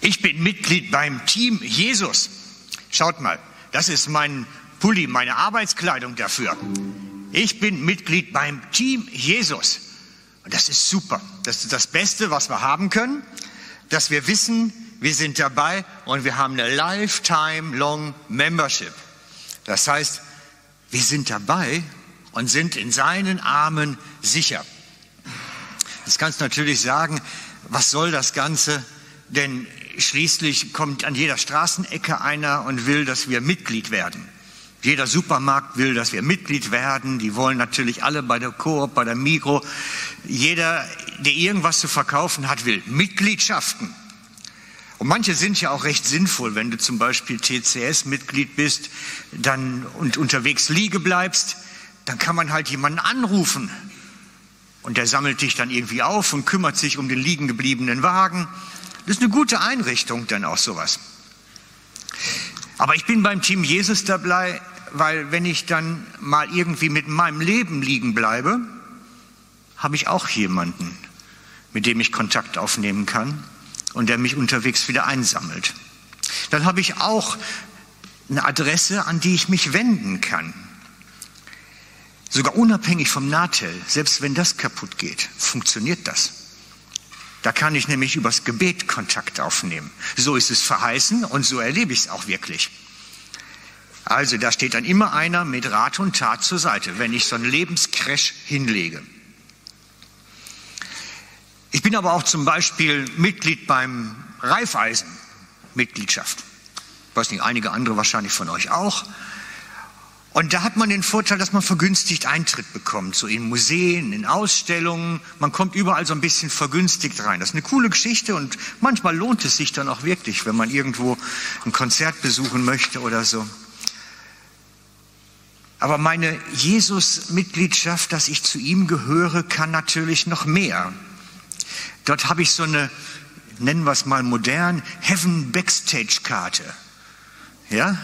Ich bin Mitglied beim Team Jesus. Schaut mal, das ist mein Pulli, meine Arbeitskleidung dafür. Ich bin Mitglied beim Team Jesus. Und das ist super. Das ist das Beste, was wir haben können, dass wir wissen, wir sind dabei und wir haben eine Lifetime Long Membership. Das heißt, wir sind dabei und sind in seinen Armen sicher. Jetzt kannst du natürlich sagen, was soll das Ganze? Denn schließlich kommt an jeder Straßenecke einer und will, dass wir Mitglied werden. Jeder Supermarkt will, dass wir Mitglied werden. Die wollen natürlich alle bei der Coop, bei der Migro. Jeder, der irgendwas zu verkaufen hat, will Mitgliedschaften. Und manche sind ja auch recht sinnvoll, wenn du zum Beispiel TCS-Mitglied bist dann, und unterwegs liege bleibst, dann kann man halt jemanden anrufen. Und der sammelt dich dann irgendwie auf und kümmert sich um den liegen gebliebenen Wagen. Das ist eine gute Einrichtung, dann auch sowas. Aber ich bin beim Team Jesus dabei, weil wenn ich dann mal irgendwie mit meinem Leben liegen bleibe, habe ich auch jemanden, mit dem ich Kontakt aufnehmen kann und der mich unterwegs wieder einsammelt. Dann habe ich auch eine Adresse, an die ich mich wenden kann. Sogar unabhängig vom Nahtel, selbst wenn das kaputt geht, funktioniert das. Da kann ich nämlich übers Gebet Kontakt aufnehmen. So ist es verheißen und so erlebe ich es auch wirklich. Also da steht dann immer einer mit Rat und Tat zur Seite, wenn ich so einen Lebenscrash hinlege. Ich bin aber auch zum Beispiel Mitglied beim Raiffeisen Mitgliedschaft. Ich weiß nicht, einige andere wahrscheinlich von euch auch. Und da hat man den Vorteil, dass man vergünstigt Eintritt bekommt, so in Museen, in Ausstellungen. Man kommt überall so ein bisschen vergünstigt rein. Das ist eine coole Geschichte und manchmal lohnt es sich dann auch wirklich, wenn man irgendwo ein Konzert besuchen möchte oder so. Aber meine Jesus-Mitgliedschaft, dass ich zu ihm gehöre, kann natürlich noch mehr. Dort habe ich so eine, nennen wir es mal modern, Heaven Backstage-Karte. Ja?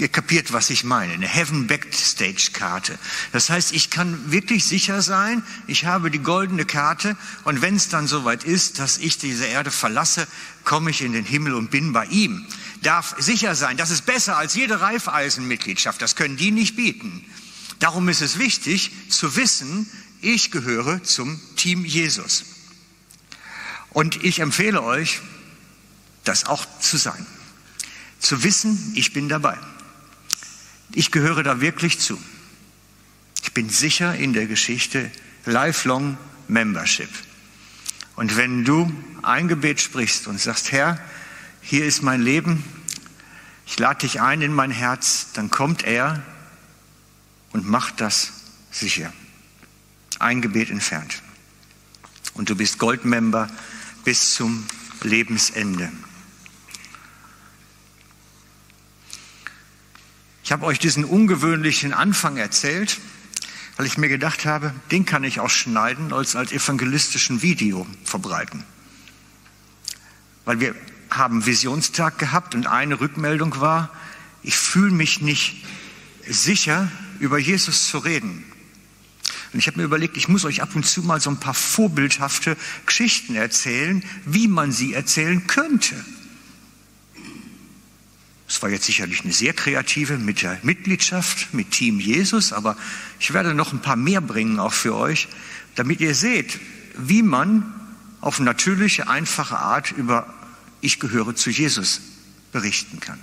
Ihr kapiert, was ich meine. Eine Heaven Backstage-Karte. Das heißt, ich kann wirklich sicher sein, ich habe die goldene Karte und wenn es dann soweit ist, dass ich diese Erde verlasse, komme ich in den Himmel und bin bei ihm. Darf sicher sein, das ist besser als jede Reifeisenmitgliedschaft. Das können die nicht bieten. Darum ist es wichtig zu wissen, ich gehöre zum Team Jesus. Und ich empfehle euch, das auch zu sein. Zu wissen, ich bin dabei. Ich gehöre da wirklich zu. Ich bin sicher in der Geschichte Lifelong Membership. Und wenn du ein Gebet sprichst und sagst, Herr, hier ist mein Leben, ich lade dich ein in mein Herz, dann kommt er und macht das sicher. Ein Gebet entfernt. Und du bist Goldmember bis zum Lebensende. Ich habe euch diesen ungewöhnlichen Anfang erzählt, weil ich mir gedacht habe, den kann ich auch schneiden als als evangelistischen Video verbreiten. Weil wir haben Visionstag gehabt und eine Rückmeldung war, ich fühle mich nicht sicher, über Jesus zu reden. Und ich habe mir überlegt, ich muss euch ab und zu mal so ein paar vorbildhafte Geschichten erzählen, wie man sie erzählen könnte. Es war jetzt sicherlich eine sehr kreative mit der Mitgliedschaft, mit Team Jesus, aber ich werde noch ein paar mehr bringen auch für euch, damit ihr seht, wie man auf natürliche, einfache Art über Ich gehöre zu Jesus berichten kann.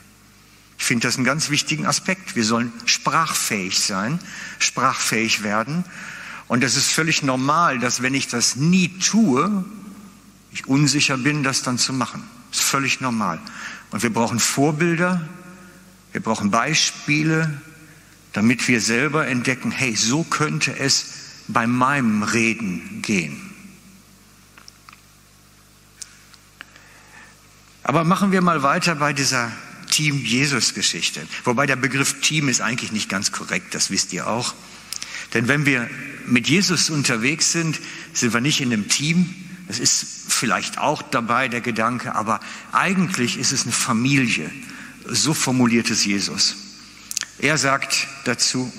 Ich finde das einen ganz wichtigen Aspekt. Wir sollen sprachfähig sein, sprachfähig werden. Und es ist völlig normal, dass wenn ich das nie tue, ich unsicher bin, das dann zu machen. Das ist völlig normal. Und wir brauchen Vorbilder, wir brauchen Beispiele, damit wir selber entdecken, hey, so könnte es bei meinem Reden gehen. Aber machen wir mal weiter bei dieser Team Jesus Geschichte. Wobei der Begriff Team ist eigentlich nicht ganz korrekt, das wisst ihr auch. Denn wenn wir mit Jesus unterwegs sind, sind wir nicht in einem Team, es ist vielleicht auch dabei der Gedanke, aber eigentlich ist es eine Familie. So formuliert es Jesus. Er sagt dazu,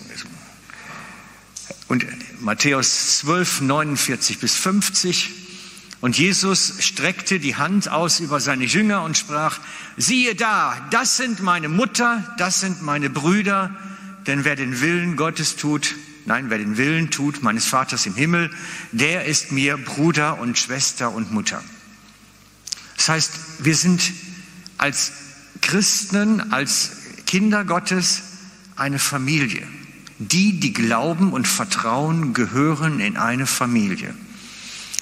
und Matthäus 12, 49 bis 50, Und Jesus streckte die Hand aus über seine Jünger und sprach, siehe da, das sind meine Mutter, das sind meine Brüder, denn wer den Willen Gottes tut, nein, wer den Willen tut meines Vaters im Himmel, der ist mir Bruder und Schwester und Mutter. Das heißt, wir sind als Christen, als Kinder Gottes eine Familie. Die, die glauben und vertrauen, gehören in eine Familie.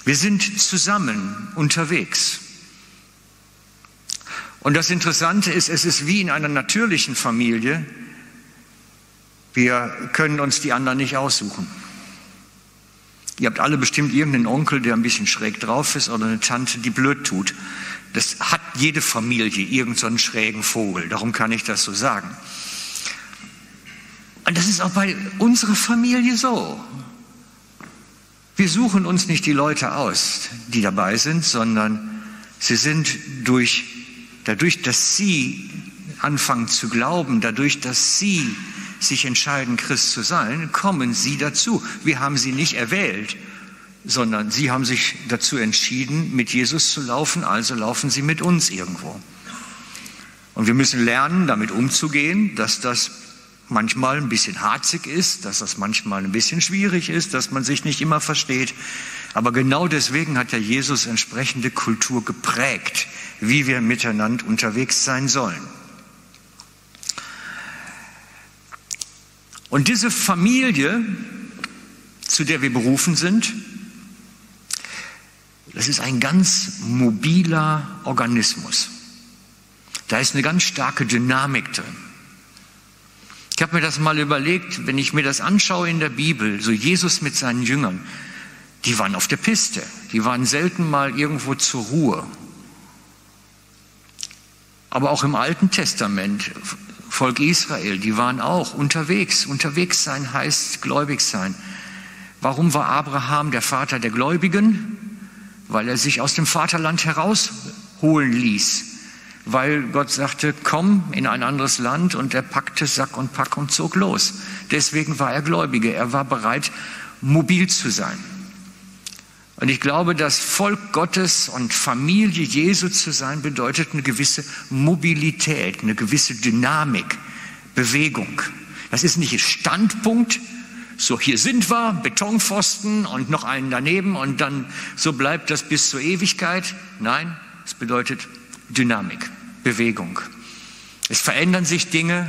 Wir sind zusammen unterwegs. Und das Interessante ist, es ist wie in einer natürlichen Familie. Wir können uns die anderen nicht aussuchen. Ihr habt alle bestimmt irgendeinen Onkel, der ein bisschen schräg drauf ist oder eine Tante, die blöd tut. Das hat jede Familie, irgendeinen so schrägen Vogel. Darum kann ich das so sagen. Und das ist auch bei unserer Familie so. Wir suchen uns nicht die Leute aus, die dabei sind, sondern sie sind durch, dadurch, dass sie anfangen zu glauben, dadurch, dass sie sich entscheiden, Christ zu sein, kommen sie dazu. Wir haben sie nicht erwählt, sondern sie haben sich dazu entschieden, mit Jesus zu laufen, also laufen sie mit uns irgendwo. Und wir müssen lernen, damit umzugehen, dass das manchmal ein bisschen harzig ist, dass das manchmal ein bisschen schwierig ist, dass man sich nicht immer versteht. Aber genau deswegen hat ja Jesus entsprechende Kultur geprägt, wie wir miteinander unterwegs sein sollen. Und diese Familie, zu der wir berufen sind, das ist ein ganz mobiler Organismus. Da ist eine ganz starke Dynamik drin. Ich habe mir das mal überlegt, wenn ich mir das anschaue in der Bibel, so Jesus mit seinen Jüngern, die waren auf der Piste, die waren selten mal irgendwo zur Ruhe. Aber auch im Alten Testament, Volk Israel, die waren auch unterwegs. Unterwegs sein heißt gläubig sein. Warum war Abraham der Vater der Gläubigen? Weil er sich aus dem Vaterland herausholen ließ weil Gott sagte, komm in ein anderes Land und er packte Sack und Pack und zog los. Deswegen war er Gläubige. Er war bereit, mobil zu sein. Und ich glaube, das Volk Gottes und Familie Jesu zu sein, bedeutet eine gewisse Mobilität, eine gewisse Dynamik, Bewegung. Das ist nicht Standpunkt, so hier sind wir, Betonpfosten und noch einen daneben und dann so bleibt das bis zur Ewigkeit. Nein, es bedeutet Dynamik, Bewegung. Es verändern sich Dinge,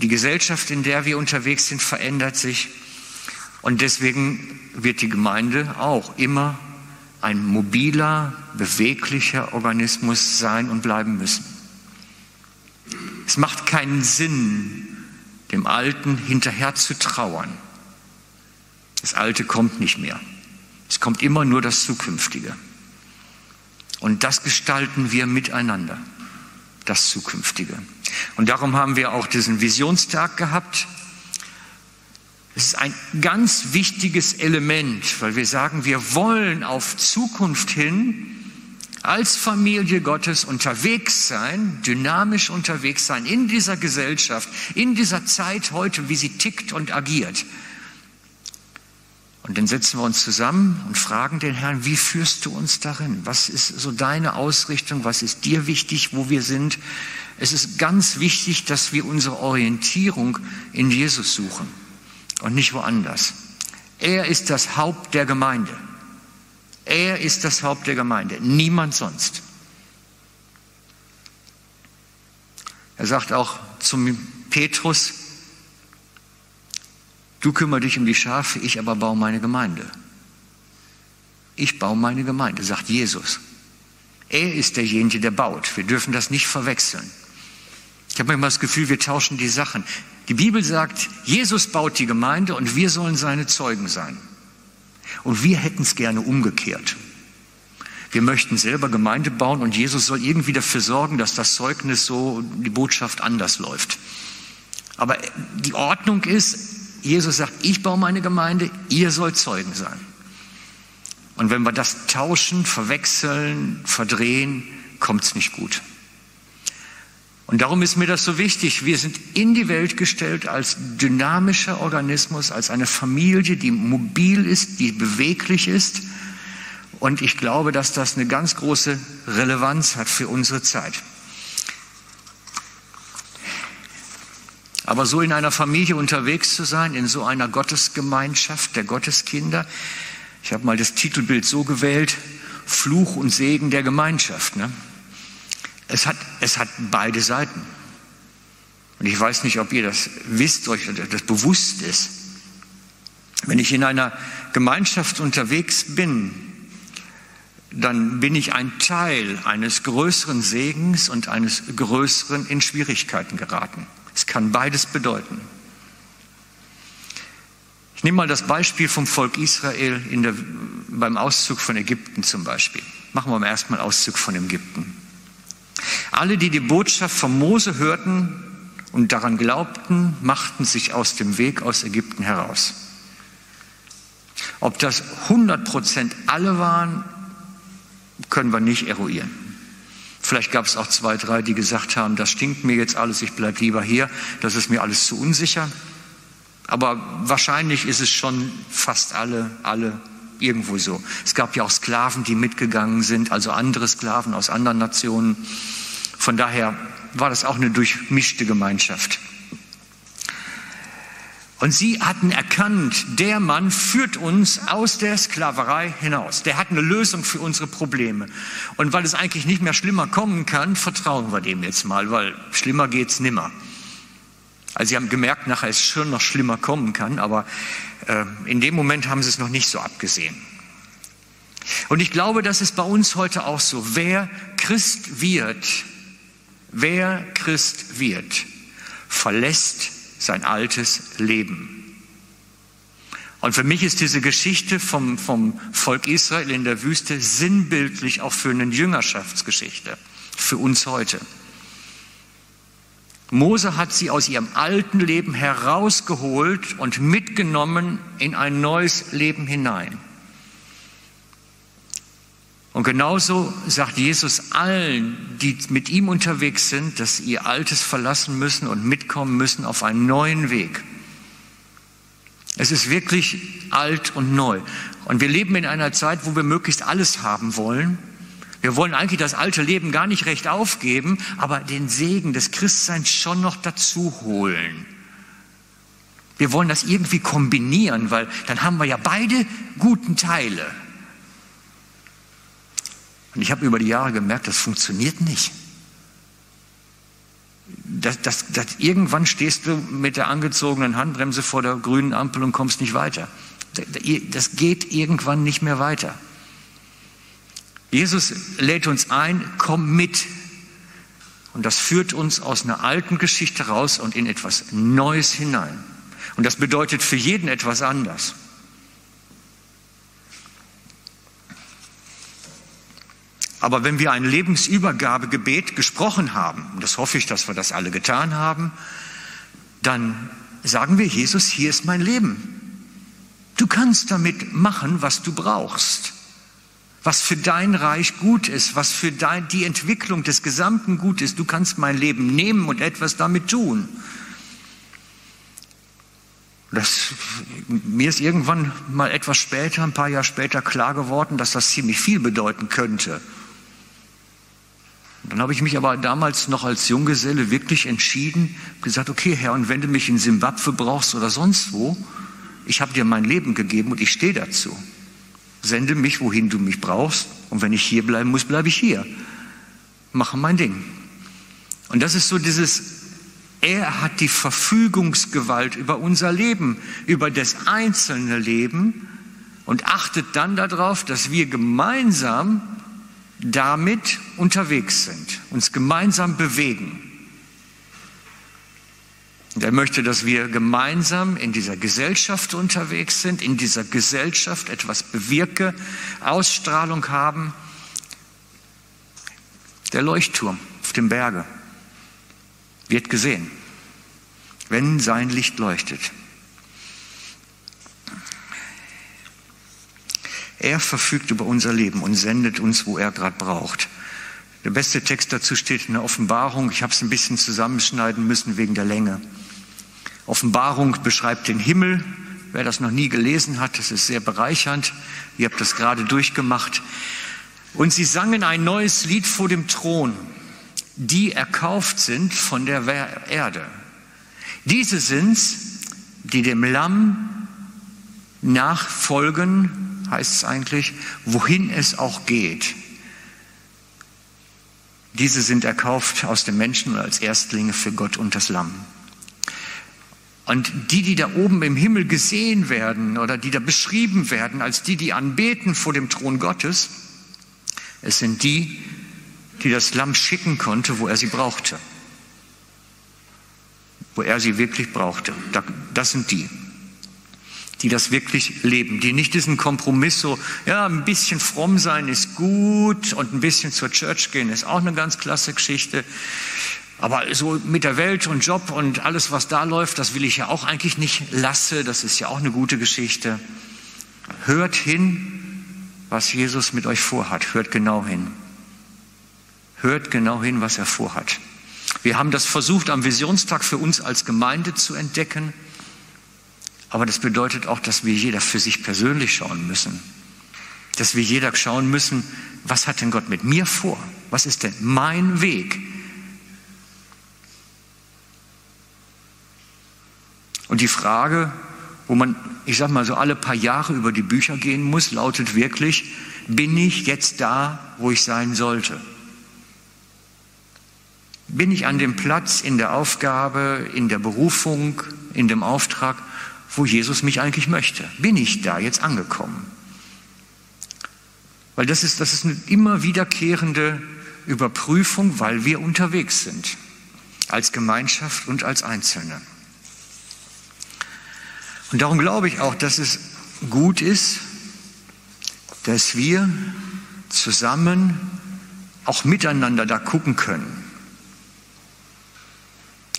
die Gesellschaft, in der wir unterwegs sind, verändert sich. Und deswegen wird die Gemeinde auch immer ein mobiler, beweglicher Organismus sein und bleiben müssen. Es macht keinen Sinn, dem Alten hinterher zu trauern. Das Alte kommt nicht mehr. Es kommt immer nur das Zukünftige. Und das gestalten wir miteinander, das Zukünftige. Und darum haben wir auch diesen Visionstag gehabt. Es ist ein ganz wichtiges Element, weil wir sagen, wir wollen auf Zukunft hin als Familie Gottes unterwegs sein, dynamisch unterwegs sein in dieser Gesellschaft, in dieser Zeit heute, wie sie tickt und agiert. Und dann setzen wir uns zusammen und fragen den Herrn, wie führst du uns darin? Was ist so deine Ausrichtung? Was ist dir wichtig, wo wir sind? Es ist ganz wichtig, dass wir unsere Orientierung in Jesus suchen und nicht woanders. Er ist das Haupt der Gemeinde. Er ist das Haupt der Gemeinde, niemand sonst. Er sagt auch zum Petrus, Du kümmer dich um die Schafe, ich aber baue meine Gemeinde. Ich baue meine Gemeinde, sagt Jesus. Er ist derjenige, der baut. Wir dürfen das nicht verwechseln. Ich habe manchmal das Gefühl, wir tauschen die Sachen. Die Bibel sagt, Jesus baut die Gemeinde und wir sollen seine Zeugen sein. Und wir hätten es gerne umgekehrt. Wir möchten selber Gemeinde bauen und Jesus soll irgendwie dafür sorgen, dass das Zeugnis so, die Botschaft anders läuft. Aber die Ordnung ist, Jesus sagt, ich baue meine Gemeinde, ihr sollt Zeugen sein. Und wenn wir das tauschen, verwechseln, verdrehen, kommt es nicht gut. Und darum ist mir das so wichtig. Wir sind in die Welt gestellt als dynamischer Organismus, als eine Familie, die mobil ist, die beweglich ist. Und ich glaube, dass das eine ganz große Relevanz hat für unsere Zeit. Aber so in einer Familie unterwegs zu sein, in so einer Gottesgemeinschaft der Gotteskinder, ich habe mal das Titelbild so gewählt, Fluch und Segen der Gemeinschaft. Ne? Es, hat, es hat beide Seiten. Und ich weiß nicht, ob ihr das wisst, euch das bewusst ist. Wenn ich in einer Gemeinschaft unterwegs bin, dann bin ich ein Teil eines größeren Segens und eines größeren in Schwierigkeiten geraten. Es kann beides bedeuten. Ich nehme mal das Beispiel vom Volk Israel der, beim Auszug von Ägypten zum Beispiel. Machen wir mal erstmal Auszug von Ägypten. Alle, die die Botschaft von Mose hörten und daran glaubten, machten sich aus dem Weg aus Ägypten heraus. Ob das 100 Prozent alle waren, können wir nicht eruieren. Vielleicht gab es auch zwei, drei, die gesagt haben, das stinkt mir jetzt alles, ich bleibe lieber hier, das ist mir alles zu unsicher. Aber wahrscheinlich ist es schon fast alle, alle irgendwo so. Es gab ja auch Sklaven, die mitgegangen sind, also andere Sklaven aus anderen Nationen. Von daher war das auch eine durchmischte Gemeinschaft. Und sie hatten erkannt, der Mann führt uns aus der Sklaverei hinaus. Der hat eine Lösung für unsere Probleme. Und weil es eigentlich nicht mehr schlimmer kommen kann, vertrauen wir dem jetzt mal, weil schlimmer geht's nimmer. Also sie haben gemerkt, nachher es schon noch schlimmer kommen kann, aber äh, in dem Moment haben sie es noch nicht so abgesehen. Und ich glaube, das ist bei uns heute auch so. Wer Christ wird, wer Christ wird, verlässt sein altes Leben. Und für mich ist diese Geschichte vom, vom Volk Israel in der Wüste sinnbildlich auch für eine Jüngerschaftsgeschichte, für uns heute. Mose hat sie aus ihrem alten Leben herausgeholt und mitgenommen in ein neues Leben hinein. Und genauso sagt Jesus allen, die mit ihm unterwegs sind, dass sie ihr Altes verlassen müssen und mitkommen müssen auf einen neuen Weg. Es ist wirklich alt und neu. Und wir leben in einer Zeit, wo wir möglichst alles haben wollen. Wir wollen eigentlich das alte Leben gar nicht recht aufgeben, aber den Segen des Christseins schon noch dazu holen. Wir wollen das irgendwie kombinieren, weil dann haben wir ja beide guten Teile. Und ich habe über die Jahre gemerkt, das funktioniert nicht. Das, das, das, irgendwann stehst du mit der angezogenen Handbremse vor der grünen Ampel und kommst nicht weiter. Das geht irgendwann nicht mehr weiter. Jesus lädt uns ein, komm mit. Und das führt uns aus einer alten Geschichte raus und in etwas Neues hinein. Und das bedeutet für jeden etwas anders. Aber wenn wir ein Lebensübergabegebet gesprochen haben, und das hoffe ich, dass wir das alle getan haben, dann sagen wir, Jesus, hier ist mein Leben. Du kannst damit machen, was du brauchst, was für dein Reich gut ist, was für dein, die Entwicklung des Gesamten gut ist. Du kannst mein Leben nehmen und etwas damit tun. Das, mir ist irgendwann mal etwas später, ein paar Jahre später klar geworden, dass das ziemlich viel bedeuten könnte. Dann habe ich mich aber damals noch als Junggeselle wirklich entschieden, gesagt, okay Herr, und wenn du mich in Simbabwe brauchst oder sonst wo, ich habe dir mein Leben gegeben und ich stehe dazu. Sende mich, wohin du mich brauchst. Und wenn ich hier bleiben muss, bleibe ich hier. Mache mein Ding. Und das ist so dieses, er hat die Verfügungsgewalt über unser Leben, über das einzelne Leben und achtet dann darauf, dass wir gemeinsam damit unterwegs sind, uns gemeinsam bewegen. Und er möchte, dass wir gemeinsam in dieser Gesellschaft unterwegs sind, in dieser Gesellschaft etwas bewirke, Ausstrahlung haben. Der Leuchtturm auf dem Berge wird gesehen, wenn sein Licht leuchtet. Er verfügt über unser Leben und sendet uns, wo er gerade braucht. Der beste Text dazu steht in der Offenbarung. Ich habe es ein bisschen zusammenschneiden müssen wegen der Länge. Offenbarung beschreibt den Himmel, Wer das noch nie gelesen hat, das ist sehr bereichernd. Ihr habt das gerade durchgemacht. Und sie sangen ein neues Lied vor dem Thron, die erkauft sind von der Erde. Diese sind's, die dem Lamm nachfolgen, heißt es eigentlich, wohin es auch geht. Diese sind erkauft aus dem Menschen als Erstlinge für Gott und das Lamm. Und die, die da oben im Himmel gesehen werden oder die da beschrieben werden als die, die anbeten vor dem Thron Gottes, es sind die, die das Lamm schicken konnte, wo er sie brauchte. Wo er sie wirklich brauchte. Das sind die, die das wirklich leben, die nicht diesen Kompromiss so, ja, ein bisschen fromm sein ist gut und ein bisschen zur Church gehen ist auch eine ganz klasse Geschichte. Aber so mit der Welt und Job und alles, was da läuft, das will ich ja auch eigentlich nicht lasse. Das ist ja auch eine gute Geschichte. Hört hin, was Jesus mit euch vorhat. Hört genau hin. Hört genau hin, was er vorhat. Wir haben das versucht, am Visionstag für uns als Gemeinde zu entdecken. Aber das bedeutet auch, dass wir jeder für sich persönlich schauen müssen. Dass wir jeder schauen müssen, was hat denn Gott mit mir vor? Was ist denn mein Weg? Und die Frage, wo man, ich sag mal so alle paar Jahre über die Bücher gehen muss, lautet wirklich, bin ich jetzt da, wo ich sein sollte? Bin ich an dem Platz in der Aufgabe, in der Berufung, in dem Auftrag, wo Jesus mich eigentlich möchte? Bin ich da jetzt angekommen? Weil das ist, das ist eine immer wiederkehrende Überprüfung, weil wir unterwegs sind, als Gemeinschaft und als Einzelne. Und darum glaube ich auch, dass es gut ist, dass wir zusammen auch miteinander da gucken können.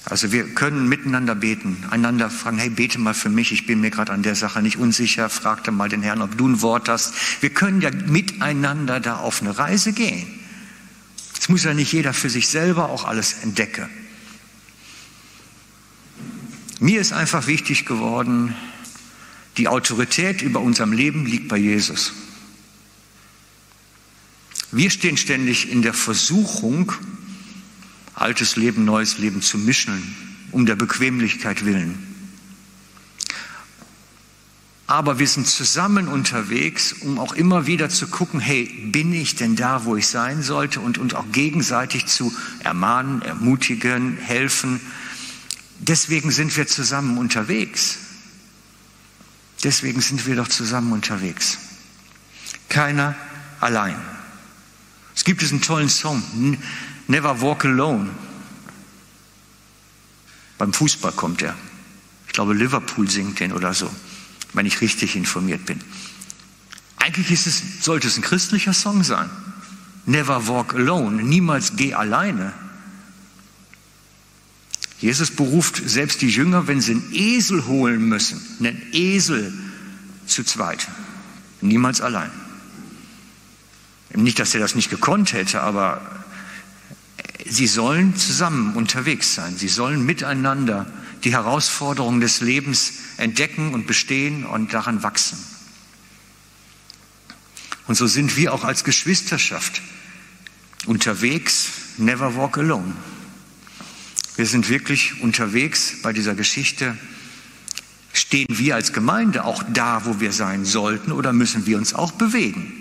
Also wir können miteinander beten, einander fragen, hey, bete mal für mich, ich bin mir gerade an der Sache nicht unsicher, fragte mal den Herrn, ob du ein Wort hast. Wir können ja miteinander da auf eine Reise gehen. Es muss ja nicht jeder für sich selber auch alles entdecken. Mir ist einfach wichtig geworden, die Autorität über unserem Leben liegt bei Jesus. Wir stehen ständig in der Versuchung, altes Leben, neues Leben zu mischen, um der Bequemlichkeit willen. Aber wir sind zusammen unterwegs, um auch immer wieder zu gucken, hey, bin ich denn da, wo ich sein sollte und, und auch gegenseitig zu ermahnen, ermutigen, helfen, Deswegen sind wir zusammen unterwegs. Deswegen sind wir doch zusammen unterwegs. Keiner allein. Es gibt diesen tollen Song, Never Walk Alone. Beim Fußball kommt er. Ich glaube, Liverpool singt den oder so, wenn ich richtig informiert bin. Eigentlich es, sollte es ein christlicher Song sein. Never walk alone. Niemals geh alleine. Jesus beruft selbst die Jünger, wenn sie einen Esel holen müssen, einen Esel zu zweit, niemals allein. Nicht, dass er das nicht gekonnt hätte, aber sie sollen zusammen unterwegs sein. Sie sollen miteinander die Herausforderungen des Lebens entdecken und bestehen und daran wachsen. Und so sind wir auch als Geschwisterschaft unterwegs, never walk alone. Wir sind wirklich unterwegs bei dieser Geschichte. Stehen wir als Gemeinde auch da, wo wir sein sollten, oder müssen wir uns auch bewegen?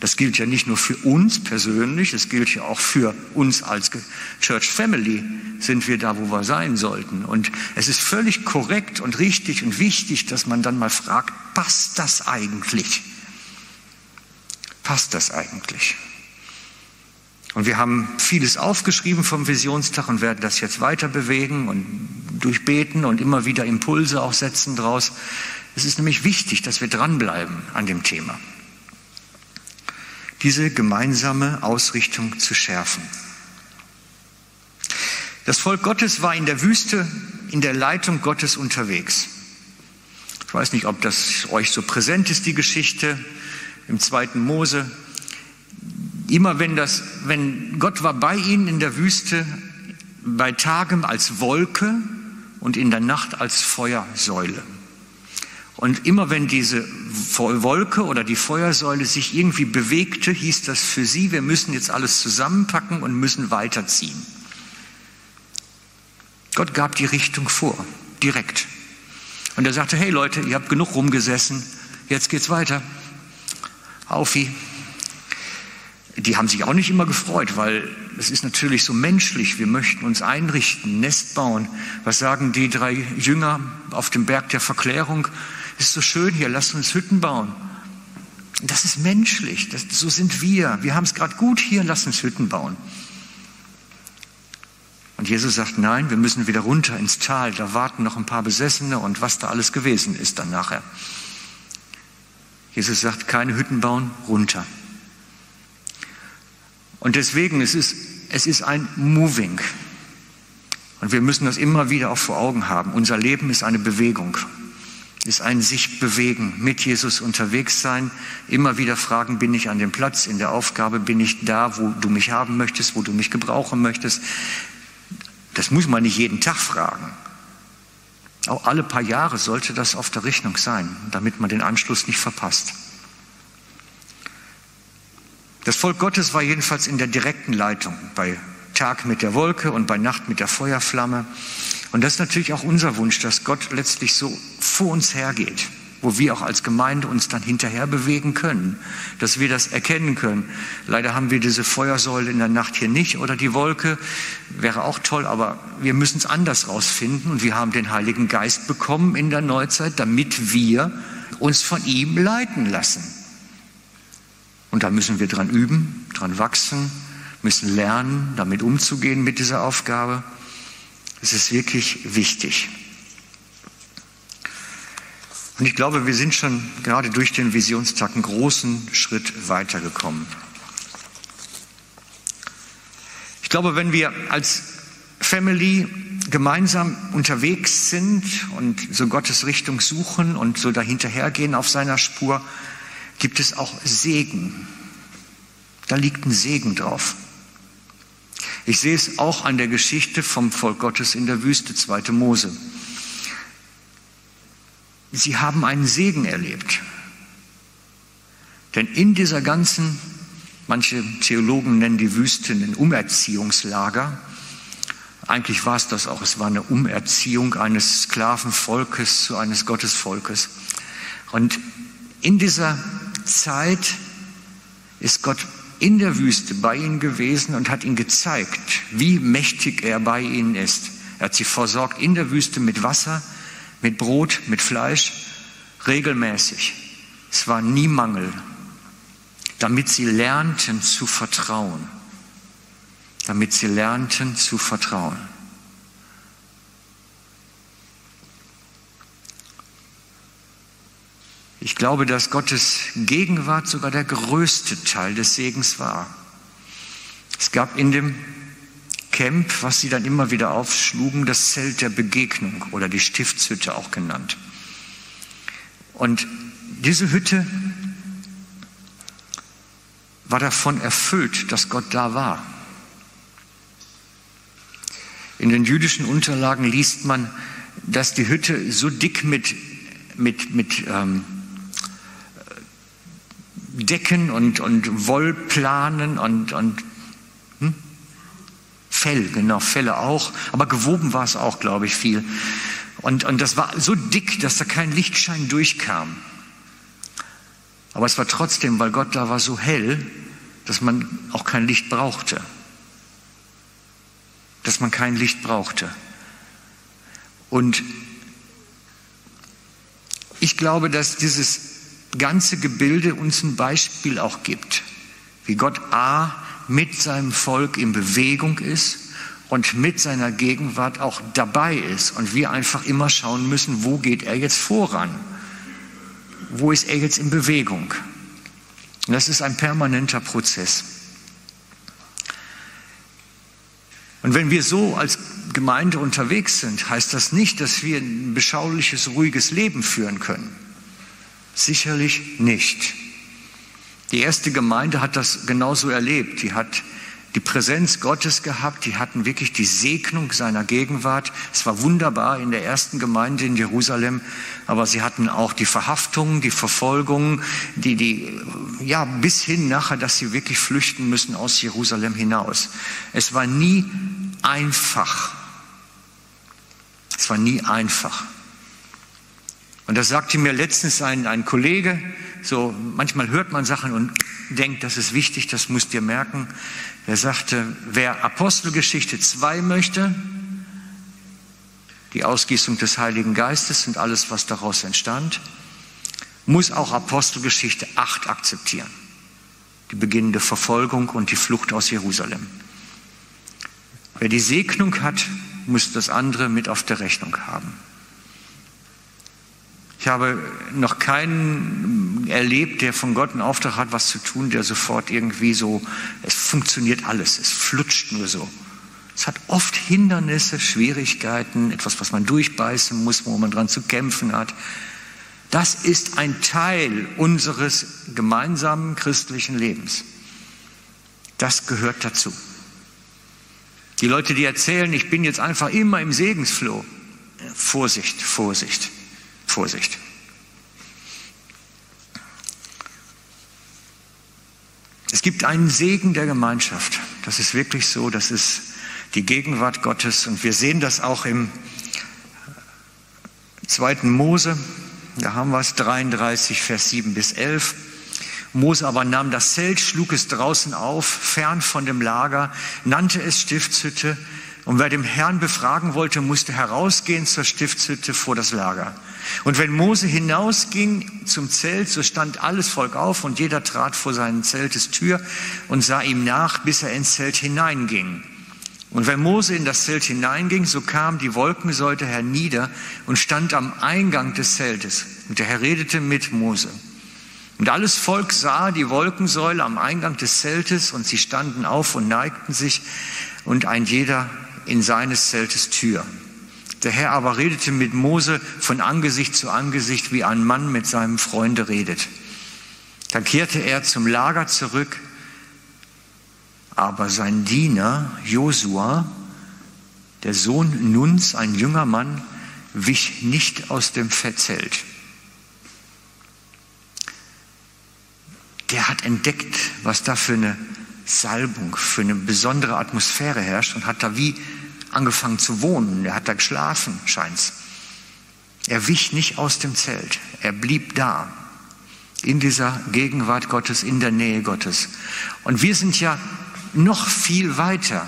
Das gilt ja nicht nur für uns persönlich, es gilt ja auch für uns als Church Family. Sind wir da, wo wir sein sollten? Und es ist völlig korrekt und richtig und wichtig, dass man dann mal fragt, passt das eigentlich? Passt das eigentlich? Und wir haben vieles aufgeschrieben vom Visionstag und werden das jetzt weiter bewegen und durchbeten und immer wieder Impulse auch setzen draus. Es ist nämlich wichtig, dass wir dranbleiben an dem Thema. Diese gemeinsame Ausrichtung zu schärfen. Das Volk Gottes war in der Wüste in der Leitung Gottes unterwegs. Ich weiß nicht, ob das euch so präsent ist, die Geschichte im zweiten Mose. Immer wenn das, wenn Gott war bei ihnen in der Wüste, bei Tagem als Wolke und in der Nacht als Feuersäule. Und immer wenn diese Wolke oder die Feuersäule sich irgendwie bewegte, hieß das für sie, wir müssen jetzt alles zusammenpacken und müssen weiterziehen. Gott gab die Richtung vor, direkt. Und er sagte, hey Leute, ihr habt genug rumgesessen, jetzt geht's weiter. Aufi. Die haben sich auch nicht immer gefreut, weil es ist natürlich so menschlich. Wir möchten uns einrichten, Nest bauen. Was sagen die drei Jünger auf dem Berg der Verklärung? ist so schön hier, lasst uns Hütten bauen. Das ist menschlich, das, so sind wir. Wir haben es gerade gut hier, lasst uns Hütten bauen. Und Jesus sagt, nein, wir müssen wieder runter ins Tal, da warten noch ein paar Besessene und was da alles gewesen ist dann nachher. Jesus sagt, keine Hütten bauen, runter. Und deswegen, es ist, es ist ein Moving. Und wir müssen das immer wieder auch vor Augen haben. Unser Leben ist eine Bewegung ist ein sich bewegen, mit Jesus unterwegs sein, immer wieder fragen, bin ich an dem Platz, in der Aufgabe, bin ich da, wo du mich haben möchtest, wo du mich gebrauchen möchtest. Das muss man nicht jeden Tag fragen. Auch alle paar Jahre sollte das auf der Rechnung sein, damit man den Anschluss nicht verpasst. Das Volk Gottes war jedenfalls in der direkten Leitung, bei Tag mit der Wolke und bei Nacht mit der Feuerflamme. Und das ist natürlich auch unser Wunsch, dass Gott letztlich so vor uns hergeht, wo wir auch als Gemeinde uns dann hinterher bewegen können, dass wir das erkennen können. Leider haben wir diese Feuersäule in der Nacht hier nicht oder die Wolke, wäre auch toll, aber wir müssen es anders rausfinden und wir haben den Heiligen Geist bekommen in der Neuzeit, damit wir uns von ihm leiten lassen. Und da müssen wir dran üben, dran wachsen, müssen lernen, damit umzugehen mit dieser Aufgabe. Es ist wirklich wichtig. Und ich glaube, wir sind schon gerade durch den Visionstag einen großen Schritt weitergekommen. Ich glaube, wenn wir als Family gemeinsam unterwegs sind und so Gottes Richtung suchen und so dahinterhergehen auf seiner Spur, gibt es auch Segen. Da liegt ein Segen drauf. Ich sehe es auch an der Geschichte vom Volk Gottes in der Wüste, 2. Mose. Sie haben einen Segen erlebt. Denn in dieser ganzen, manche Theologen nennen die Wüste ein Umerziehungslager, eigentlich war es das auch, es war eine Umerziehung eines Sklavenvolkes zu eines Gottesvolkes. Und in dieser Zeit ist Gott in der Wüste bei ihnen gewesen und hat ihnen gezeigt, wie mächtig er bei ihnen ist. Er hat sie versorgt in der Wüste mit Wasser, mit Brot, mit Fleisch, regelmäßig. Es war nie Mangel, damit sie lernten zu vertrauen. Damit sie lernten zu vertrauen. Ich glaube, dass Gottes Gegenwart sogar der größte Teil des Segens war. Es gab in dem Camp, was sie dann immer wieder aufschlugen, das Zelt der Begegnung oder die Stiftshütte auch genannt. Und diese Hütte war davon erfüllt, dass Gott da war. In den jüdischen Unterlagen liest man, dass die Hütte so dick mit, mit, mit ähm, Decken und, und Wollplanen und, und hm? Fell, genau, Felle auch. Aber gewoben war es auch, glaube ich, viel. Und, und das war so dick, dass da kein Lichtschein durchkam. Aber es war trotzdem, weil Gott da war, so hell, dass man auch kein Licht brauchte. Dass man kein Licht brauchte. Und ich glaube, dass dieses ganze Gebilde uns ein Beispiel auch gibt, wie Gott A mit seinem Volk in Bewegung ist und mit seiner Gegenwart auch dabei ist und wir einfach immer schauen müssen, wo geht er jetzt voran? Wo ist er jetzt in Bewegung? Und das ist ein permanenter Prozess. Und wenn wir so als Gemeinde unterwegs sind, heißt das nicht, dass wir ein beschauliches, ruhiges Leben führen können. Sicherlich nicht. Die erste Gemeinde hat das genauso erlebt. Die hat die Präsenz Gottes gehabt, die hatten wirklich die Segnung seiner Gegenwart. Es war wunderbar in der ersten Gemeinde in Jerusalem, aber sie hatten auch die Verhaftungen, die Verfolgungen, die, die, ja, bis hin nachher, dass sie wirklich flüchten müssen aus Jerusalem hinaus. Es war nie einfach. Es war nie einfach. Und das sagte mir letztens ein, ein Kollege, so manchmal hört man Sachen und denkt, das ist wichtig, das musst ihr merken. Er sagte, wer Apostelgeschichte 2 möchte, die Ausgießung des Heiligen Geistes und alles, was daraus entstand, muss auch Apostelgeschichte 8 akzeptieren. Die beginnende Verfolgung und die Flucht aus Jerusalem. Wer die Segnung hat, muss das andere mit auf der Rechnung haben. Ich habe noch keinen erlebt, der von Gott einen Auftrag hat, was zu tun, der sofort irgendwie so, es funktioniert alles, es flutscht nur so. Es hat oft Hindernisse, Schwierigkeiten, etwas, was man durchbeißen muss, wo man dran zu kämpfen hat. Das ist ein Teil unseres gemeinsamen christlichen Lebens. Das gehört dazu. Die Leute, die erzählen, ich bin jetzt einfach immer im Segensfloh. Vorsicht, Vorsicht. Vorsicht. Es gibt einen Segen der Gemeinschaft. Das ist wirklich so. Das ist die Gegenwart Gottes. Und wir sehen das auch im zweiten Mose. Da haben wir es 33, Vers 7 bis 11. Mose aber nahm das Zelt, schlug es draußen auf, fern von dem Lager, nannte es Stiftshütte. Und wer dem Herrn befragen wollte, musste herausgehen zur Stiftshütte vor das Lager. Und wenn Mose hinausging zum Zelt, so stand alles Volk auf und jeder trat vor seinen Zeltes Tür und sah ihm nach, bis er ins Zelt hineinging. Und wenn Mose in das Zelt hineinging, so kam die Wolkensäule hernieder und stand am Eingang des Zeltes. Und der Herr redete mit Mose. Und alles Volk sah die Wolkensäule am Eingang des Zeltes und sie standen auf und neigten sich und ein jeder in seines Zeltes Tür. Der Herr aber redete mit Mose von Angesicht zu Angesicht, wie ein Mann mit seinem Freunde redet. Dann kehrte er zum Lager zurück, aber sein Diener Josua, der Sohn Nuns, ein junger Mann, wich nicht aus dem Verzelt. Der hat entdeckt, was da für eine Salbung, für eine besondere Atmosphäre herrscht und hat da wie angefangen zu wohnen. Er hat da geschlafen, scheint's. Er wich nicht aus dem Zelt. Er blieb da. In dieser Gegenwart Gottes, in der Nähe Gottes. Und wir sind ja noch viel weiter.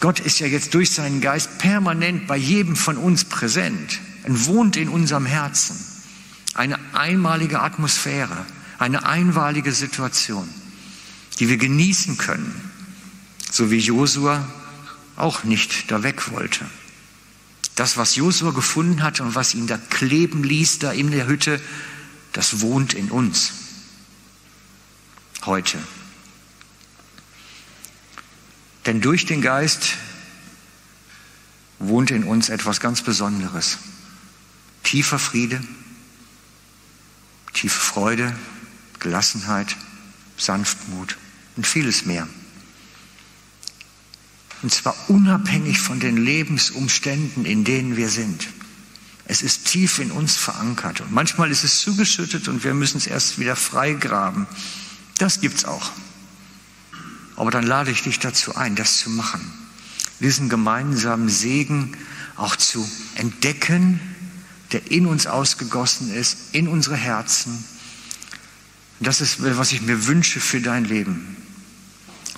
Gott ist ja jetzt durch seinen Geist permanent bei jedem von uns präsent und wohnt in unserem Herzen. Eine einmalige Atmosphäre, eine einmalige Situation, die wir genießen können, so wie Josua auch nicht da weg wollte. Das, was Josua gefunden hat und was ihn da kleben ließ, da in der Hütte, das wohnt in uns. Heute. Denn durch den Geist wohnt in uns etwas ganz Besonderes. Tiefer Friede, tiefe Freude, Gelassenheit, Sanftmut und vieles mehr. Und zwar unabhängig von den Lebensumständen, in denen wir sind. Es ist tief in uns verankert. Und manchmal ist es zugeschüttet und wir müssen es erst wieder freigraben. Das gibt's auch. Aber dann lade ich dich dazu ein, das zu machen. Diesen gemeinsamen Segen auch zu entdecken, der in uns ausgegossen ist, in unsere Herzen. Das ist, was ich mir wünsche für dein Leben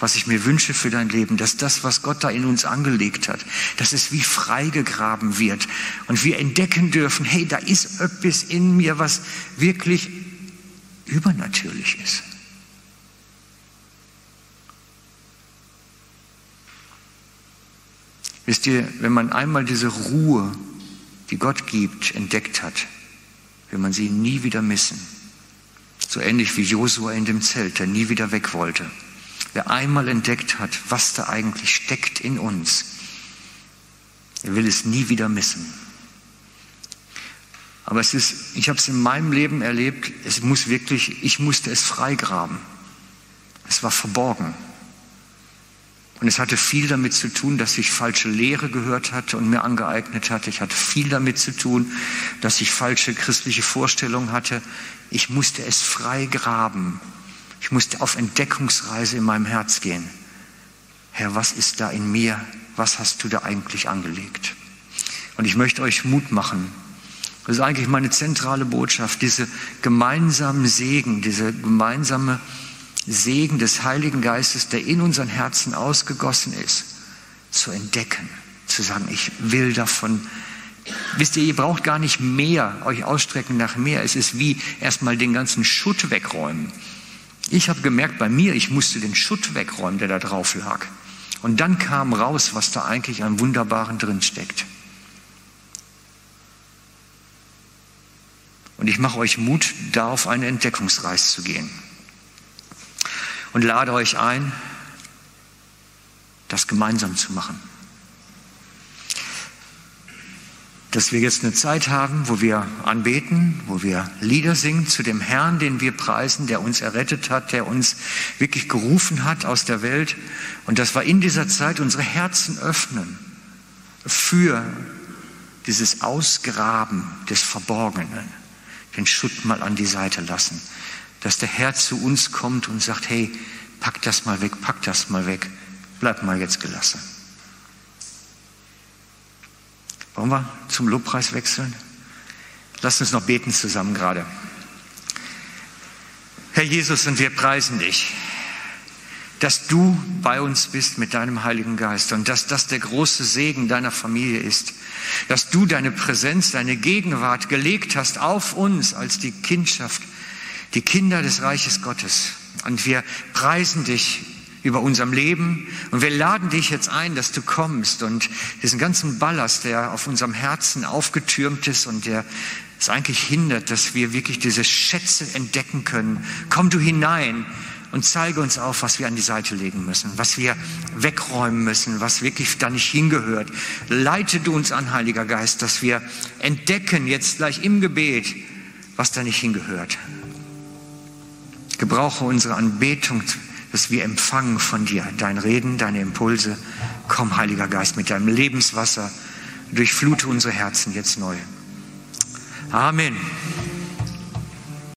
was ich mir wünsche für dein Leben, dass das, was Gott da in uns angelegt hat, dass es wie freigegraben wird und wir entdecken dürfen, hey, da ist etwas in mir, was wirklich übernatürlich ist. Wisst ihr, wenn man einmal diese Ruhe, die Gott gibt, entdeckt hat, will man sie nie wieder missen. So ähnlich wie Josua in dem Zelt, der nie wieder weg wollte. Wer einmal entdeckt hat, was da eigentlich steckt in uns, er will es nie wieder missen. Aber es ist, ich habe es in meinem Leben erlebt, es muss wirklich, ich musste es freigraben. Es war verborgen. Und es hatte viel damit zu tun, dass ich falsche Lehre gehört hatte und mir angeeignet hatte. Ich hatte viel damit zu tun, dass ich falsche christliche Vorstellungen hatte. Ich musste es frei graben. Ich musste auf Entdeckungsreise in meinem Herz gehen. Herr, was ist da in mir? Was hast du da eigentlich angelegt? Und ich möchte euch Mut machen. Das ist eigentlich meine zentrale Botschaft, diese gemeinsamen Segen, diese gemeinsame Segen des Heiligen Geistes, der in unseren Herzen ausgegossen ist, zu entdecken, zu sagen, ich will davon. Wisst ihr, ihr braucht gar nicht mehr, euch ausstrecken nach mehr. Es ist wie erstmal den ganzen Schutt wegräumen. Ich habe gemerkt bei mir, ich musste den Schutt wegräumen, der da drauf lag. Und dann kam raus, was da eigentlich an Wunderbaren drin steckt. Und ich mache euch Mut, da auf eine Entdeckungsreise zu gehen und lade euch ein, das gemeinsam zu machen. Dass wir jetzt eine Zeit haben, wo wir anbeten, wo wir Lieder singen zu dem Herrn, den wir preisen, der uns errettet hat, der uns wirklich gerufen hat aus der Welt. Und dass wir in dieser Zeit unsere Herzen öffnen für dieses Ausgraben des Verborgenen, den Schutt mal an die Seite lassen dass der Herr zu uns kommt und sagt, hey, pack das mal weg, pack das mal weg, bleib mal jetzt gelassen. Wollen wir zum Lobpreis wechseln? Lass uns noch beten zusammen gerade. Herr Jesus, und wir preisen dich, dass du bei uns bist mit deinem Heiligen Geist und dass das der große Segen deiner Familie ist, dass du deine Präsenz, deine Gegenwart gelegt hast auf uns als die Kindschaft die Kinder des Reiches Gottes. Und wir preisen dich über unserem Leben und wir laden dich jetzt ein, dass du kommst und diesen ganzen Ballast, der auf unserem Herzen aufgetürmt ist und der es eigentlich hindert, dass wir wirklich diese Schätze entdecken können. Komm du hinein und zeige uns auf, was wir an die Seite legen müssen, was wir wegräumen müssen, was wirklich da nicht hingehört. Leite du uns an, Heiliger Geist, dass wir entdecken jetzt gleich im Gebet, was da nicht hingehört. Gebrauche unsere Anbetung, dass wir empfangen von dir, dein Reden, deine Impulse. Komm, Heiliger Geist, mit deinem Lebenswasser, durchflute unsere Herzen jetzt neu. Amen.